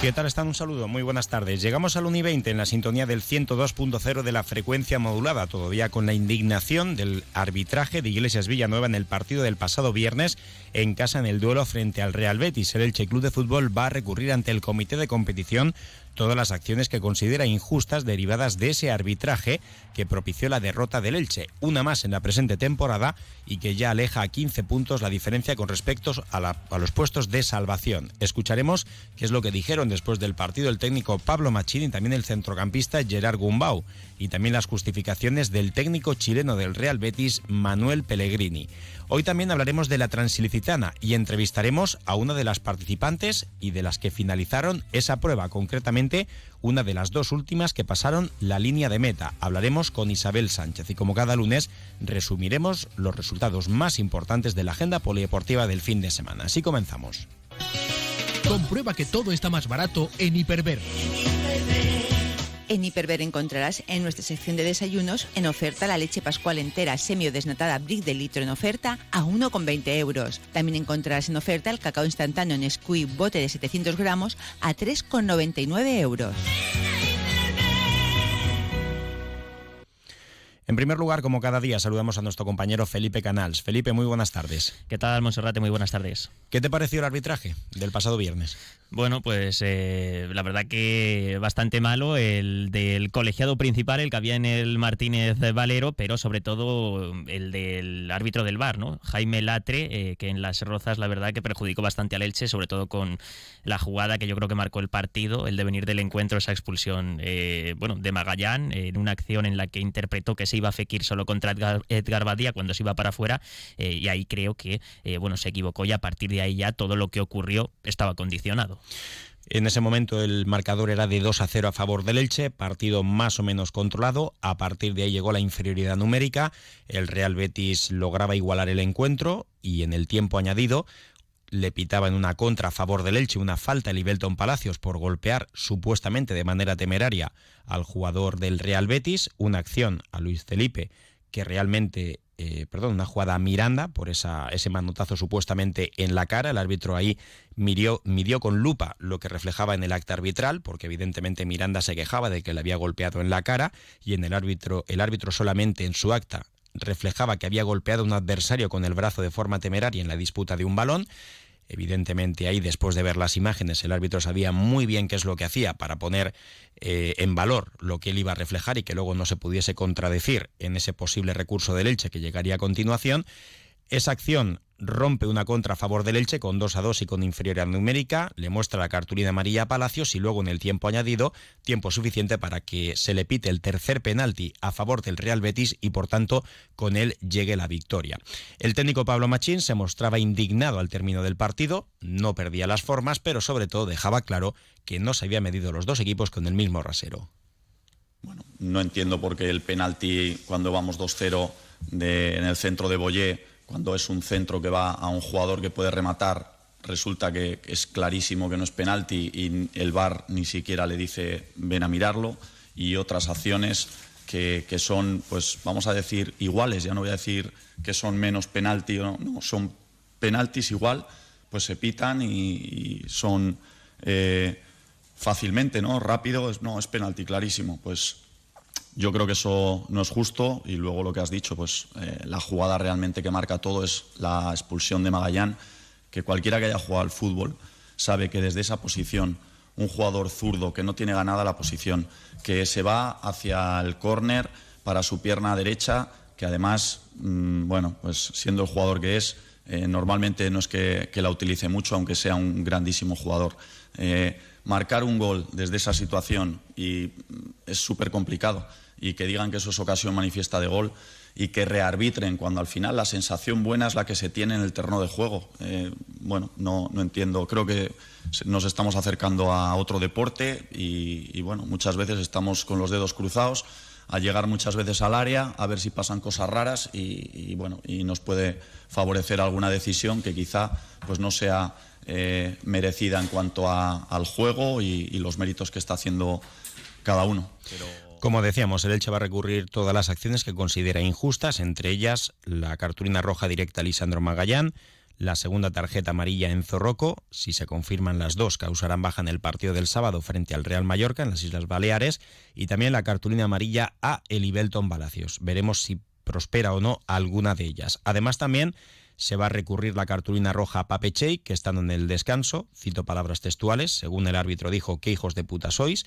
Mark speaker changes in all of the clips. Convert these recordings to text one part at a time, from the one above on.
Speaker 1: ¿Qué tal están? Un saludo, muy buenas tardes. Llegamos al Uni 20 en la sintonía del 102.0 de la frecuencia modulada, todavía con la indignación del arbitraje de Iglesias Villanueva en el partido del pasado viernes en casa en el duelo frente al Real Betis. El Club de Fútbol va a recurrir ante el comité de competición todas las acciones que considera injustas derivadas de ese arbitraje que propició la derrota del Elche, una más en la presente temporada y que ya aleja a 15 puntos la diferencia con respecto a, los puestos de salvación. Escucharemos qué es lo que dijeron después del partido el técnico Pablo Machín y también el centrocampista Gerard Gumbau y también las justificaciones del técnico chileno del Real Betis Manuel Pellegrini. Hoy también hablaremos de la Transilicitana y entrevistaremos a una de las participantes y de las que finalizaron esa prueba, concretamente una de las dos últimas que pasaron la línea de meta. Hablaremos con Isabel Sánchez y como cada lunes resumiremos los resultados más importantes de la agenda polideportiva del fin de semana. Así comenzamos.
Speaker 2: Comprueba que todo está más barato en Hiperver.
Speaker 3: En Hiperver encontrarás en nuestra sección de desayunos en oferta la leche pascual entera semi desnatada brick de litro en oferta a 1,20 euros. También encontrarás en oferta el cacao instantáneo en Squid bote de 700 gramos a 3,99 euros.
Speaker 1: En primer lugar, como cada día, saludamos a nuestro compañero Felipe Canals. Felipe, muy buenas tardes.
Speaker 4: ¿Qué tal, Monserrate? Muy buenas tardes.
Speaker 1: ¿Qué te pareció el arbitraje del pasado viernes?
Speaker 4: Bueno, pues eh, la verdad que bastante malo el del colegiado principal, el que había en el Martínez Valero, pero sobre todo el del árbitro del bar, ¿no? Jaime Latre, eh, que en las rozas la verdad que perjudicó bastante al Elche, sobre todo con la jugada que yo creo que marcó el partido, el devenir del encuentro, esa expulsión, eh, bueno, de Magallán, en una acción en la que interpretó que se iba a Fekir solo contra Edgar, Badía cuando se iba para afuera, y ahí creo que, bueno, se equivocó y a partir de ahí ya todo lo que ocurrió estaba condicionado.
Speaker 1: En ese momento el marcador era de 2 a 0 a favor del Elche, partido más o menos controlado. A partir de ahí llegó la inferioridad numérica. El Real Betis lograba igualar el encuentro y en el tiempo añadido le pitaba en una contra a favor del Elche una falta a Libelton Palacios por golpear supuestamente de manera temeraria al jugador del Real Betis, una acción a Luis Felipe que realmente eh, perdón, una jugada a Miranda por esa, ese manotazo supuestamente en la cara. El árbitro ahí midió, midió con lupa lo que reflejaba en el acta arbitral, porque evidentemente Miranda se quejaba de que le había golpeado en la cara y en el árbitro, el árbitro solamente en su acta reflejaba que había golpeado a un adversario con el brazo de forma temeraria en la disputa de un balón Evidentemente ahí, después de ver las imágenes, el árbitro sabía muy bien qué es lo que hacía para poner eh, en valor lo que él iba a reflejar y que luego no se pudiese contradecir en ese posible recurso del Elche que llegaría a continuación. Esa acción rompe una contra a favor del Elche con 2 a 2 y con inferioridad numérica, le muestra la cartulina amarilla a Palacios y luego en el tiempo añadido, tiempo suficiente para que se le pite el tercer penalti a favor del Real Betis y por tanto con él llegue la victoria. El técnico Pablo Machín se mostraba indignado al término del partido, no perdía las formas, pero sobre todo dejaba claro que no se había medido los dos equipos con el mismo rasero.
Speaker 5: Bueno, no entiendo por qué el penalti cuando vamos 2-0 en el centro de Boyé cuando es un centro que va a un jugador que puede rematar, resulta que es clarísimo que no es penalti y el VAR ni siquiera le dice ven a mirarlo y otras acciones que, son, pues vamos a decir, iguales, ya no voy a decir que son menos penalti, no, no son penaltis igual, pues se pitan y, son eh, fácilmente, ¿no? Rápido, no, es penalti, clarísimo. Pues yo creo que eso no es justo y luego lo que has dicho, pues eh, la jugada realmente que marca todo es la expulsión de Magallán, que cualquiera que haya jugado al fútbol sabe que desde esa posición un jugador zurdo que no tiene ganada la posición, que se va hacia el córner para su pierna derecha, que además, mm, bueno, pues siendo el jugador que es, eh, normalmente no es que, la utilice mucho, aunque sea un grandísimo jugador. Eh, marcar un gol desde esa situación y es súper complicado y que digan que eso es ocasión manifiesta de gol y que rearbitren cuando al final la sensación buena es la que se tiene en el terreno de juego. Eh, bueno, no, no, entiendo. Creo que nos estamos acercando a otro deporte y, bueno, muchas veces estamos con los dedos cruzados a llegar muchas veces al área a ver si pasan cosas raras y, bueno y nos puede favorecer alguna decisión que quizá pues no sea eh, merecida en cuanto al juego y, los méritos que está haciendo cada uno.
Speaker 1: Como decíamos, el Elche va a recurrir todas las acciones que considera injustas, entre ellas la cartulina roja directa a Lisandro Magallán, la segunda tarjeta amarilla en Zorroco, si se confirman las dos, causarán baja en el partido del sábado frente al Real Mallorca en las Islas Baleares y también la cartulina amarilla a Elibelton Palacios. Veremos si prospera o no alguna de ellas. Además también se va a recurrir la cartulina roja a Pape Chey, que están en el descanso, cito palabras textuales, según el árbitro dijo, qué hijos de puta sois,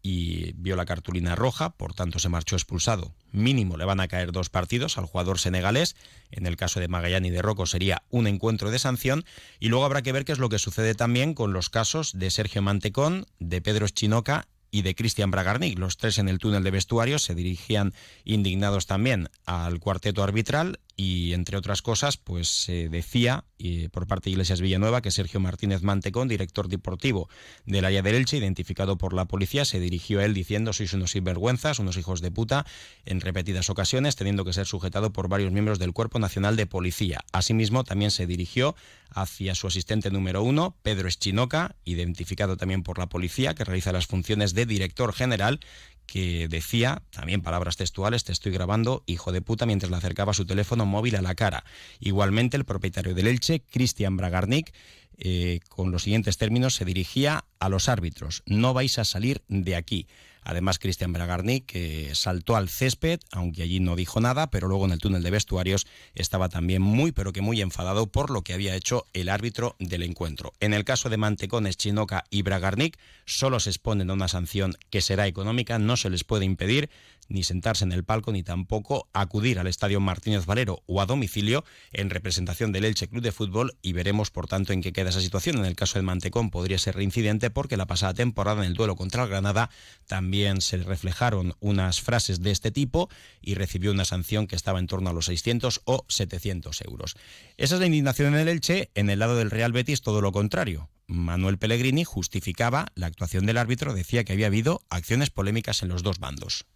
Speaker 1: y vio la cartulina roja, por tanto se marchó expulsado. Mínimo le van a caer dos partidos al jugador senegalés, en el caso de Magallán y de Rocco sería un encuentro de sanción, y luego habrá que ver qué es lo que sucede también con los casos de Sergio Mantecón, de Pedro Chinoca y de Cristian Bragarnik. Los tres en el túnel de vestuarios se dirigían indignados también al cuarteto arbitral y entre otras cosas, pues se decía por parte de Iglesias Villanueva que Sergio Martínez Mantecón, director deportivo del área del Elche, identificado por la policía, se dirigió a él diciendo sois unos sinvergüenzas, unos hijos de puta, en repetidas ocasiones, teniendo que ser sujetado por varios miembros del Cuerpo Nacional de Policía. Asimismo, también se dirigió hacia su asistente número uno, Pedro Eschinoca, identificado también por la policía, que realiza las funciones de director general, que decía, también palabras textuales, te estoy grabando, hijo de puta, mientras le acercaba su teléfono móvil a la cara. Igualmente, el propietario del Elche, Cristian Bragarnik, eh, con los siguientes términos, se dirigía a los árbitros, no vais a salir de aquí. Además, Cristian Bragarni, que saltó al césped, aunque allí no dijo nada, pero luego en el túnel de vestuarios estaba también muy, pero que muy enfadado por lo que había hecho el árbitro del encuentro. En el caso de Mantecones, Chinoca y Bragarnik, solo se exponen a una sanción que será económica, no se les puede impedir ni sentarse en el palco, ni tampoco acudir al Estadio Martínez Valero o a domicilio en representación del Elche Club de Fútbol y veremos, por tanto, en qué queda esa situación. En el caso del Mantecón podría ser reincidente porque la pasada temporada en el duelo contra el Granada también se reflejaron unas frases de este tipo y recibió una sanción que estaba en torno a los 600 o 700 euros. Esa es la indignación en el Elche. En el lado del Real Betis todo lo contrario. Manuel Pellegrini justificaba la actuación del árbitro, decía que había habido acciones polémicas en los dos bandos.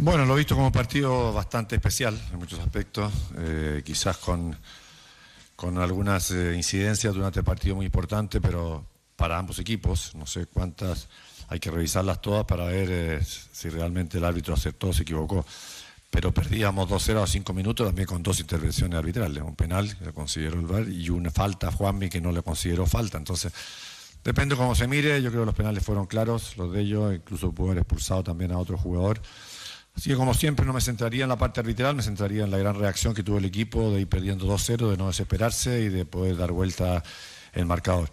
Speaker 6: Bueno, lo he visto como un partido bastante especial en muchos aspectos, eh, quizás con, con algunas eh, incidencias durante el partido muy importante, pero para ambos equipos, no sé cuántas, hay que revisarlas todas para ver eh, si realmente el árbitro acertó o se equivocó. Pero perdíamos 2-0 a 5 minutos también con dos intervenciones arbitrales, un penal que le consideró el VAR y una falta a Juanmi que no le consideró falta. Entonces, depende cómo se mire, yo creo que los penales fueron claros, los de ellos, incluso pudo haber expulsado también a otro jugador. Así como siempre no me centraría en la parte arbitral, me centraría en la gran reacción que tuvo el equipo de ir perdiendo 2-0, de no desesperarse y de poder dar vuelta el marcador.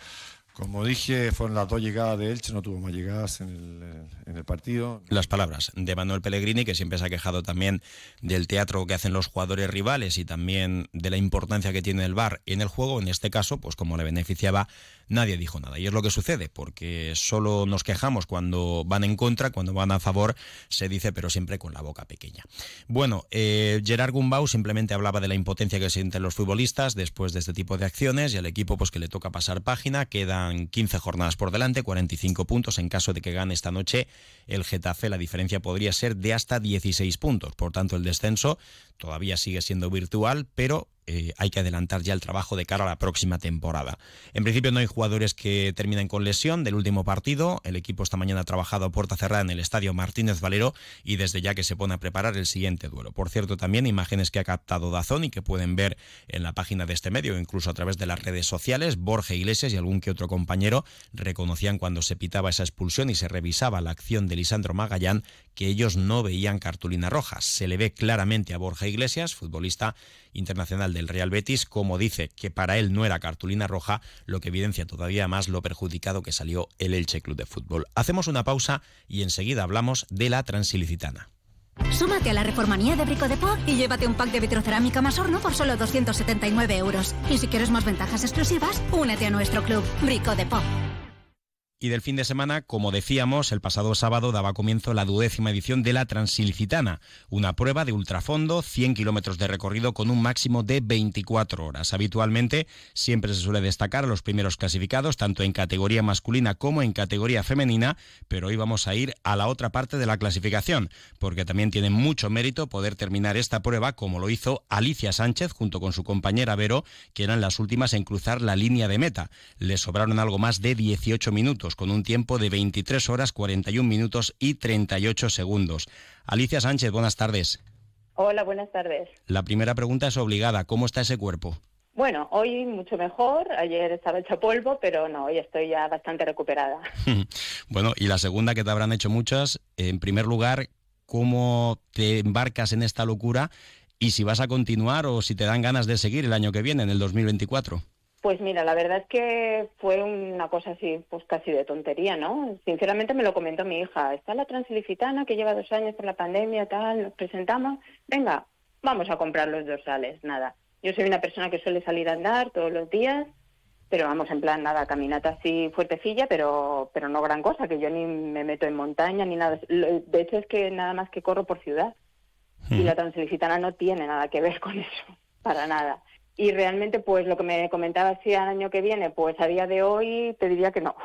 Speaker 6: Como dije, fueron las dos llegadas de Elche, no tuvo más llegadas en el, partido.
Speaker 1: Las palabras de Manuel Pellegrini, que siempre se ha quejado también del teatro que hacen los jugadores rivales y también de la importancia que tiene el VAR en el juego. En este caso, pues como le beneficiaba, nadie dijo nada. Y es lo que sucede, porque solo nos quejamos cuando van en contra, cuando van a favor, se dice, pero siempre con la boca pequeña. Bueno, eh, Gerard Gumbau simplemente hablaba de la impotencia que sienten los futbolistas después de este tipo de acciones y al equipo pues que le toca pasar página, queda 15 jornadas por delante, 45 puntos. En caso de que gane esta noche el Getafe, la diferencia podría ser de hasta 16 puntos. Por tanto, el descenso todavía sigue siendo virtual, pero eh, hay que adelantar ya el trabajo de cara a la próxima temporada. En principio no hay jugadores que terminen con lesión del último partido. El equipo esta mañana ha trabajado a puerta cerrada en el estadio Martínez Valero y desde ya que se pone a preparar el siguiente duelo. Por cierto, también imágenes que ha captado Dazón y que pueden ver en la página de este medio, incluso a través de las redes sociales. Borja Iglesias y algún que otro compañero reconocían cuando se pitaba esa expulsión y se revisaba la acción de Lisandro Magallán que ellos no veían cartulina roja. Se le ve claramente a Borja Iglesias, futbolista internacional del Real Betis, como dice que para él no era cartulina roja, lo que evidencia todavía más lo perjudicado que salió el Elche Club de Fútbol. Hacemos una pausa y enseguida hablamos de la Transilicitana.
Speaker 7: Súmate a la reformanía de Brico de Po y llévate un pack de vitrocerámica más horno por solo 279 euros. Y si quieres más ventajas exclusivas, únete a nuestro club, Brico de Po.
Speaker 1: Y del fin de semana, como decíamos, el pasado sábado daba comienzo la duodécima edición de la Transilicitana, una prueba de ultrafondo, 100 kilómetros de recorrido con un máximo de 24 horas. Habitualmente siempre se suele destacar a los primeros clasificados, tanto en categoría masculina como en categoría femenina, pero hoy vamos a ir a la otra parte de la clasificación, porque también tiene mucho mérito poder terminar esta prueba como lo hizo Alicia Sánchez junto con su compañera Vero, que eran las últimas en cruzar la línea de meta. Le sobraron algo más de 18 minutos con un tiempo de 23 horas 41 minutos y 38 segundos. Alicia Sánchez, buenas tardes.
Speaker 8: Hola, buenas tardes.
Speaker 1: La primera pregunta es obligada. ¿Cómo está ese cuerpo?
Speaker 8: Bueno, hoy mucho mejor. Ayer estaba hecho polvo, pero no, hoy estoy ya bastante recuperada.
Speaker 1: bueno, y la segunda que te habrán hecho muchas. En primer lugar, ¿cómo te embarcas en esta locura? Y si vas a continuar o si te dan ganas de seguir el año que viene, en el 2024.
Speaker 8: Pues mira, la verdad es que fue una cosa así, pues casi de tontería, ¿no? Sinceramente me lo comentó mi hija. Está la transilicitana que lleva dos años por la pandemia, tal, nos presentamos. Venga, vamos a comprar los dorsales, nada. Yo soy una persona que suele salir a andar todos los días, pero vamos, en plan, nada, caminata así fuertecilla, pero, pero no gran cosa, que yo ni me meto en montaña ni nada. De hecho es que nada más que corro por ciudad. Y hmm. la transilicitana no tiene nada que ver con eso, para nada. Y realmente, pues lo que me comentaba si al año que viene, pues a día de hoy te diría que no,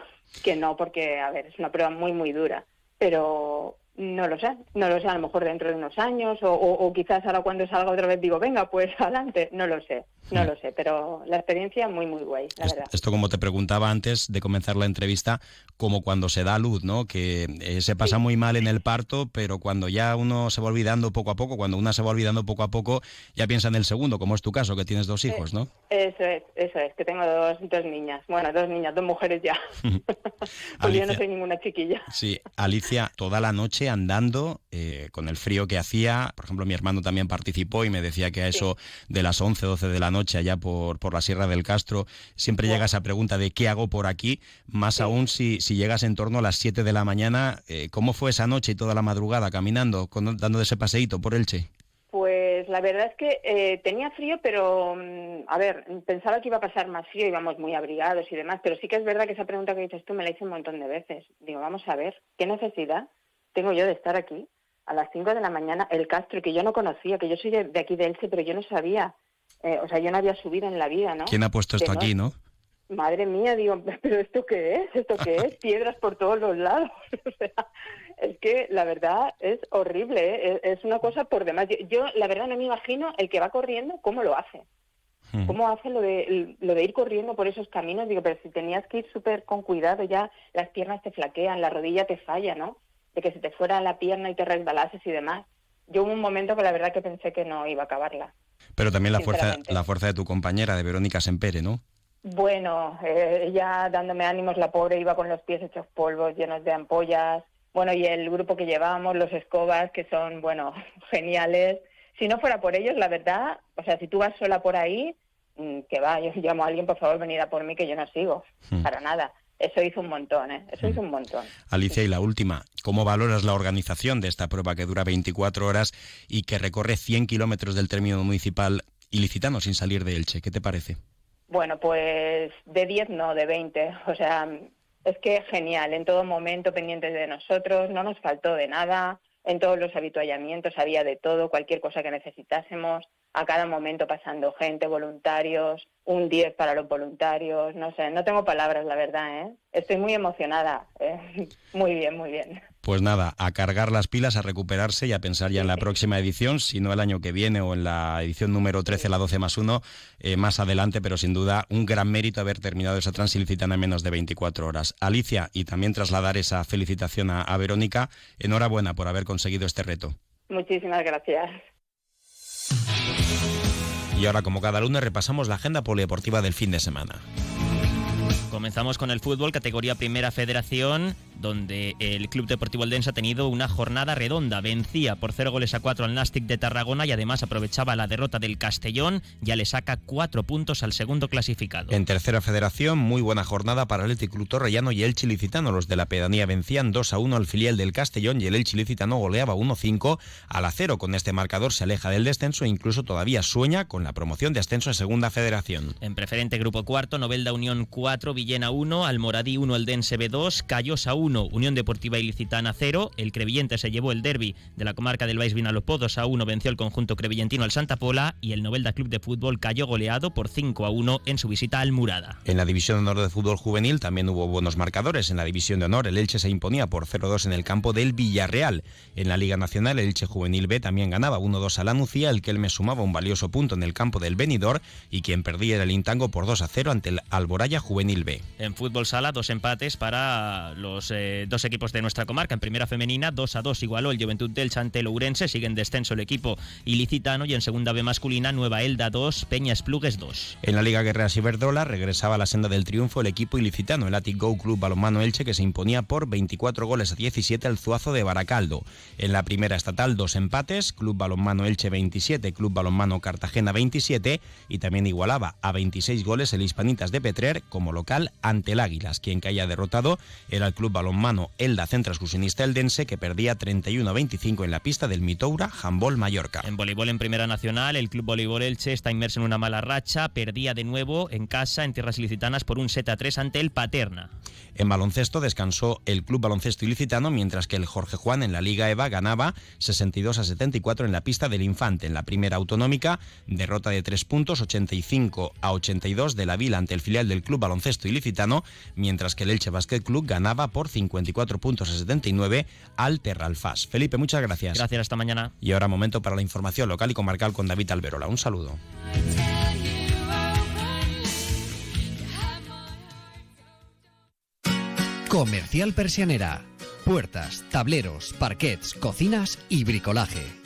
Speaker 8: que no, porque, a ver, es una prueba muy, muy dura. Pero no lo sé, no lo sé, a lo mejor dentro de unos años o, quizás ahora cuando salga otra vez digo, venga, pues adelante, no lo sé, no lo sé, pero la experiencia muy, muy guay, la verdad.
Speaker 1: Esto como te preguntaba antes de comenzar la entrevista, como cuando se da luz, ¿no? Que eh, se pasa muy mal en el parto, pero cuando ya uno se va olvidando poco a poco, cuando una se va olvidando poco a poco, ya piensa en el segundo, como es tu caso, que tienes dos hijos, ¿no?
Speaker 8: Eso es, eso es, que tengo dos, dos niñas, bueno, dos niñas, dos mujeres ya. pues yo no soy ninguna chiquilla.
Speaker 1: Sí, Alicia, toda la noche andando eh, con el frío que hacía. Por ejemplo, mi hermano también participó y me decía que a eso de las 11, 12 de la noche allá por, por la Sierra del Castro, siempre llega esa pregunta de qué hago por aquí, más aún si, si llegas en torno a las 7 de la mañana. Eh, ¿Cómo fue esa noche y toda la madrugada caminando, dando ese paseíto por Elche?
Speaker 8: Pues la verdad es que eh, tenía frío, pero mm, a ver, pensaba que iba a pasar más frío, íbamos muy abrigados y demás, pero sí que es verdad que esa pregunta que dices tú me la hice un montón de veces. Digo, vamos a ver, ¿qué necesidad tengo yo de estar aquí a las 5 de la mañana? El Castro, que yo no conocía, que yo soy de, aquí de Elche, pero yo no sabía, eh, o sea, yo no había subido en la vida, ¿no?
Speaker 1: ¿Quién ha puesto esto aquí, no?
Speaker 8: Madre mía, digo, pero ¿esto qué es? ¿Esto qué es? Piedras por todos los lados. o sea, es que la verdad es horrible, ¿eh? es una cosa por demás. Yo, la verdad no me imagino el que va corriendo cómo lo hace. Hmm. ¿Cómo hace lo de, lo de ir corriendo por esos caminos? Digo, pero si tenías que ir súper con cuidado, ya las piernas te flaquean, la rodilla te falla, ¿no? De que se te fuera la pierna y te resbalases y demás. Yo hubo un momento que la verdad que pensé que no iba a acabarla.
Speaker 1: Pero también la fuerza, la fuerza de tu compañera, de Verónica Sempere, ¿no?
Speaker 8: Bueno, eh, ella dándome ánimos, la pobre iba con los pies hechos polvos, llenos de ampollas, bueno, y el grupo que llevábamos, los Escobas, que son, bueno, geniales. Si no fuera por ellos, la verdad, o sea, si tú vas sola por ahí, mm, que va, yo llamo a alguien, por favor, venid a por mí, que yo no sigo, hmm. para nada. Eso hizo un montón, ¿eh? Eso hizo un montón.
Speaker 1: Alicia, y la última, ¿cómo valoras la organización de esta prueba que dura 24 horas y que recorre 100 kilómetros del término municipal ilicitano sin salir de Elche? ¿Qué te parece?
Speaker 8: Bueno, pues de 10 no, de 20. O sea, es que genial, en todo momento pendientes de nosotros, no nos faltó de nada, en todos los habituallamientos había de todo, cualquier cosa que necesitásemos, a cada momento pasando gente, voluntarios, un 10 para los voluntarios, no sé, no tengo palabras, la verdad, ¿eh? Estoy muy emocionada, ¿eh? muy bien, muy bien.
Speaker 1: Pues nada, a cargar las pilas, a recuperarse y a pensar ya en la próxima edición, si no el año que viene o en la edición número 13, la 12 más 1, eh, más adelante, pero sin duda un gran mérito haber terminado esa transilicitana en menos de 24 horas. Alicia, y también trasladar esa felicitación a, a Verónica, enhorabuena por haber conseguido este reto.
Speaker 8: Muchísimas gracias.
Speaker 1: Y ahora, como cada lunes, repasamos la agenda polideportiva del fin de semana.
Speaker 4: Comenzamos con el fútbol, categoría Primera Federación. Donde el Club Deportivo Eldense ha tenido una jornada redonda. Vencía por 0 goles a 4 al Nastic de Tarragona y además aprovechaba la derrota del Castellón. Ya le saca 4 puntos al segundo clasificado.
Speaker 1: En tercera federación, muy buena jornada para el Club Torrellano y el Chilicitano. Los de la pedanía vencían 2 a 1 al filial del Castellón y el Chilicitano goleaba 1-5 al acero. Con este marcador se aleja del descenso e incluso todavía sueña con la promoción de ascenso a segunda federación.
Speaker 4: En preferente grupo cuarto, Novelda Unión 4, Villena 1, Almoradí 1, Eldense B2, Callosa 1, Unión Deportiva Ilicitana 0. El Crevillente se llevó el derby de la comarca del Baix Vinalopó 2 a 1, venció el conjunto crevillentino al Santa Pola y el Novelda Club de Fútbol cayó goleado por 5 a 1 en su visita al Murada.
Speaker 1: En la división de honor de fútbol juvenil también hubo buenos marcadores. En la división de honor el Elche se imponía por 0-2 en el campo del Villarreal. En la Liga Nacional el Elche Juvenil B también ganaba 1-2 a la Nucía, el que él me sumaba un valioso punto en el campo del Benidorm y quien perdía era el Intango por 2 a 0 ante el Alboraya Juvenil B.
Speaker 4: En fútbol sala, dos empates para los dos equipos de nuestra comarca. En primera femenina, 2 a 2 igualó el Juventud del ante Lourense, sigue en descenso el equipo ilicitano y en segunda B masculina, Nueva Elda 2, Peña Esplugues 2.
Speaker 1: En la Liga Guerreras Iberdrola regresaba a la senda del triunfo el equipo ilicitano, el Atic Go Club Balonmano Elche, que se imponía por 24 goles a 17 al Zuazo de Baracaldo. En la primera estatal, dos empates, Club Balonmano Elche 27, Club Balonmano Cartagena 27 y también igualaba a 26 goles el Hispanitas de Petrer como local ante el Águilas. Quien que haya derrotado era el Club Balonmano Elda Centro Excursionista Eldense que perdía 31 a 25 en la pista del Mitoura Handball Mallorca.
Speaker 4: En voleibol en Primera Nacional, el Club Voleibol Elche está inmerso en una mala racha, perdía de nuevo en casa en tierras ilicitanas por un set a 3 ante el Paterna.
Speaker 1: En baloncesto descansó el Club Baloncesto Ilicitano mientras que el Jorge Juan en la Liga EVA ganaba 62 a 74 en la pista del Infante. En la primera autonómica, derrota de 3 puntos, 85 a 82 de la Vila ante el filial del Club Baloncesto Ilicitano, mientras que el Elche Basket Club ganaba por 54 puntos a 79 al Terralfás. Felipe, muchas gracias.
Speaker 4: Gracias, hasta mañana.
Speaker 1: Y ahora momento para la información local y comarcal con David Alberola. Un saludo.
Speaker 9: Comercial Persianera. Puertas, tableros, parquets, cocinas y bricolaje